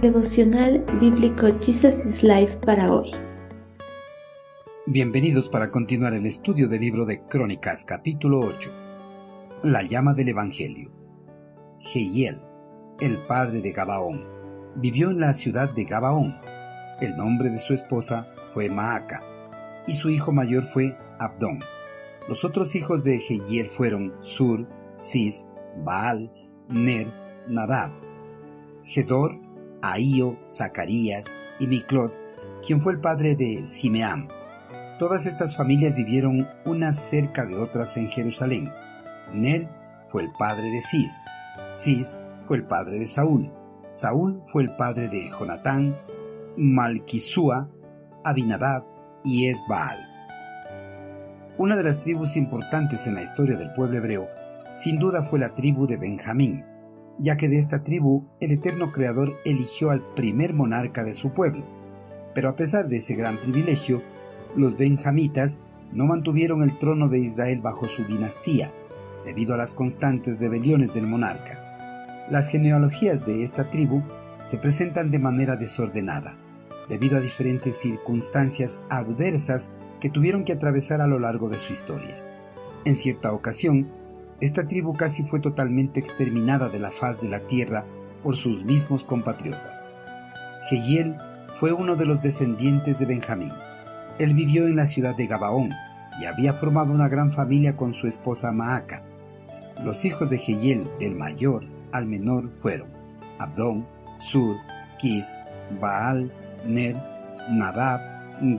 Devocional Bíblico Jesus is Life para hoy. Bienvenidos para continuar el estudio del libro de Crónicas, capítulo 8. La llama del Evangelio. Jehiel, el padre de Gabaón, vivió en la ciudad de Gabaón. El nombre de su esposa fue Maaca, y su hijo mayor fue Abdón. Los otros hijos de Jehiel fueron Sur, Cis, Baal, Ner, Nadab, Gedor, Ahío, Zacarías y Miclot, quien fue el padre de Simeam. Todas estas familias vivieron unas cerca de otras en Jerusalén. Ner fue el padre de Cis, Cis fue el padre de Saúl, Saúl fue el padre de Jonatán, Malquisúa, Abinadab y Esbaal. Una de las tribus importantes en la historia del pueblo hebreo sin duda fue la tribu de Benjamín, ya que de esta tribu el eterno Creador eligió al primer monarca de su pueblo. Pero a pesar de ese gran privilegio, los benjamitas no mantuvieron el trono de Israel bajo su dinastía, debido a las constantes rebeliones del monarca. Las genealogías de esta tribu se presentan de manera desordenada, debido a diferentes circunstancias adversas que tuvieron que atravesar a lo largo de su historia. En cierta ocasión, esta tribu casi fue totalmente exterminada de la faz de la tierra por sus mismos compatriotas. Jehiel fue uno de los descendientes de Benjamín. Él vivió en la ciudad de Gabaón y había formado una gran familia con su esposa Maaca. Los hijos de Jehiel, del mayor al menor, fueron Abdón, Sur, Kis, Baal, Ner, Nadab,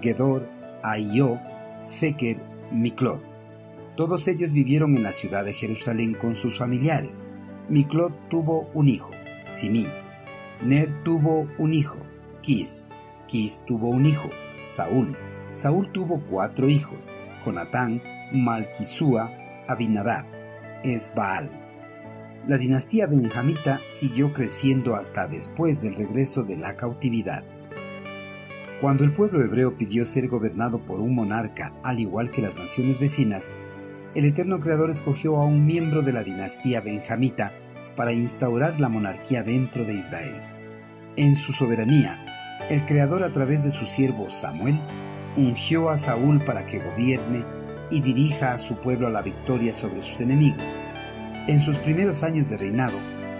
Gedor, Aio, Seker, Miklot. Todos ellos vivieron en la ciudad de Jerusalén con sus familiares. Miclot tuvo un hijo, Simí. Ner tuvo un hijo, Kis. Kis tuvo un hijo, Saúl. Saúl tuvo cuatro hijos, Jonatán, Malquisúa, Abinadab, Esbaal. La dinastía benjamita siguió creciendo hasta después del regreso de la cautividad. Cuando el pueblo hebreo pidió ser gobernado por un monarca, al igual que las naciones vecinas, el eterno Creador escogió a un miembro de la dinastía benjamita para instaurar la monarquía dentro de Israel. En su soberanía, el Creador a través de su siervo Samuel ungió a Saúl para que gobierne y dirija a su pueblo a la victoria sobre sus enemigos. En sus primeros años de reinado,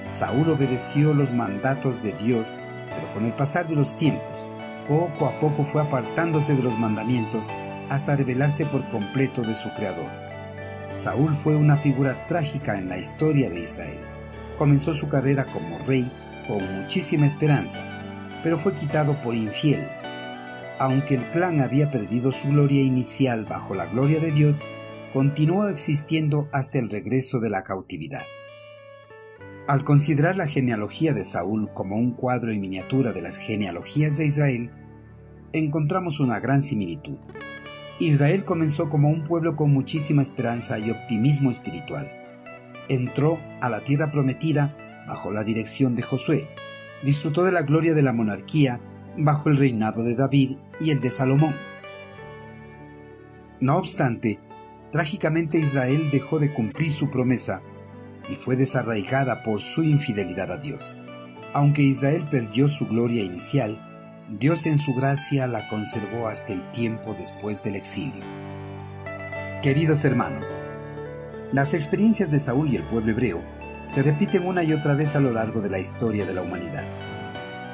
Saúl obedeció los mandatos de Dios, pero con el pasar de los tiempos, poco a poco fue apartándose de los mandamientos hasta rebelarse por completo de su Creador. Saúl fue una figura trágica en la historia de Israel. Comenzó su carrera como rey con muchísima esperanza, pero fue quitado por infiel. Aunque el clan había perdido su gloria inicial bajo la gloria de Dios, continuó existiendo hasta el regreso de la cautividad. Al considerar la genealogía de Saúl como un cuadro en miniatura de las genealogías de Israel, encontramos una gran similitud. Israel comenzó como un pueblo con muchísima esperanza y optimismo espiritual. Entró a la tierra prometida bajo la dirección de Josué. Disfrutó de la gloria de la monarquía bajo el reinado de David y el de Salomón. No obstante, trágicamente Israel dejó de cumplir su promesa y fue desarraigada por su infidelidad a Dios. Aunque Israel perdió su gloria inicial, Dios en su gracia la conservó hasta el tiempo después del exilio. Queridos hermanos, las experiencias de Saúl y el pueblo hebreo se repiten una y otra vez a lo largo de la historia de la humanidad.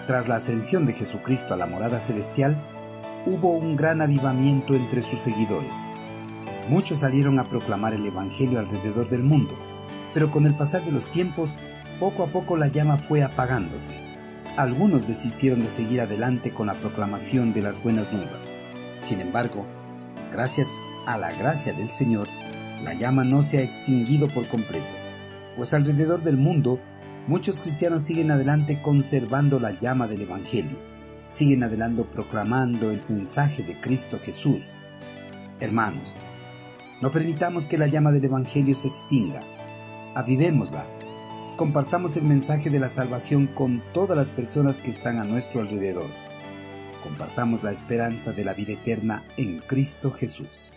Tras la ascensión de Jesucristo a la morada celestial, hubo un gran avivamiento entre sus seguidores. Muchos salieron a proclamar el Evangelio alrededor del mundo, pero con el pasar de los tiempos, poco a poco la llama fue apagándose algunos desistieron de seguir adelante con la proclamación de las buenas nuevas. Sin embargo, gracias a la gracia del Señor, la llama no se ha extinguido por completo, pues alrededor del mundo muchos cristianos siguen adelante conservando la llama del Evangelio, siguen adelante proclamando el mensaje de Cristo Jesús. Hermanos, no permitamos que la llama del Evangelio se extinga, avivémosla compartamos el mensaje de la salvación con todas las personas que están a nuestro alrededor. Compartamos la esperanza de la vida eterna en Cristo Jesús.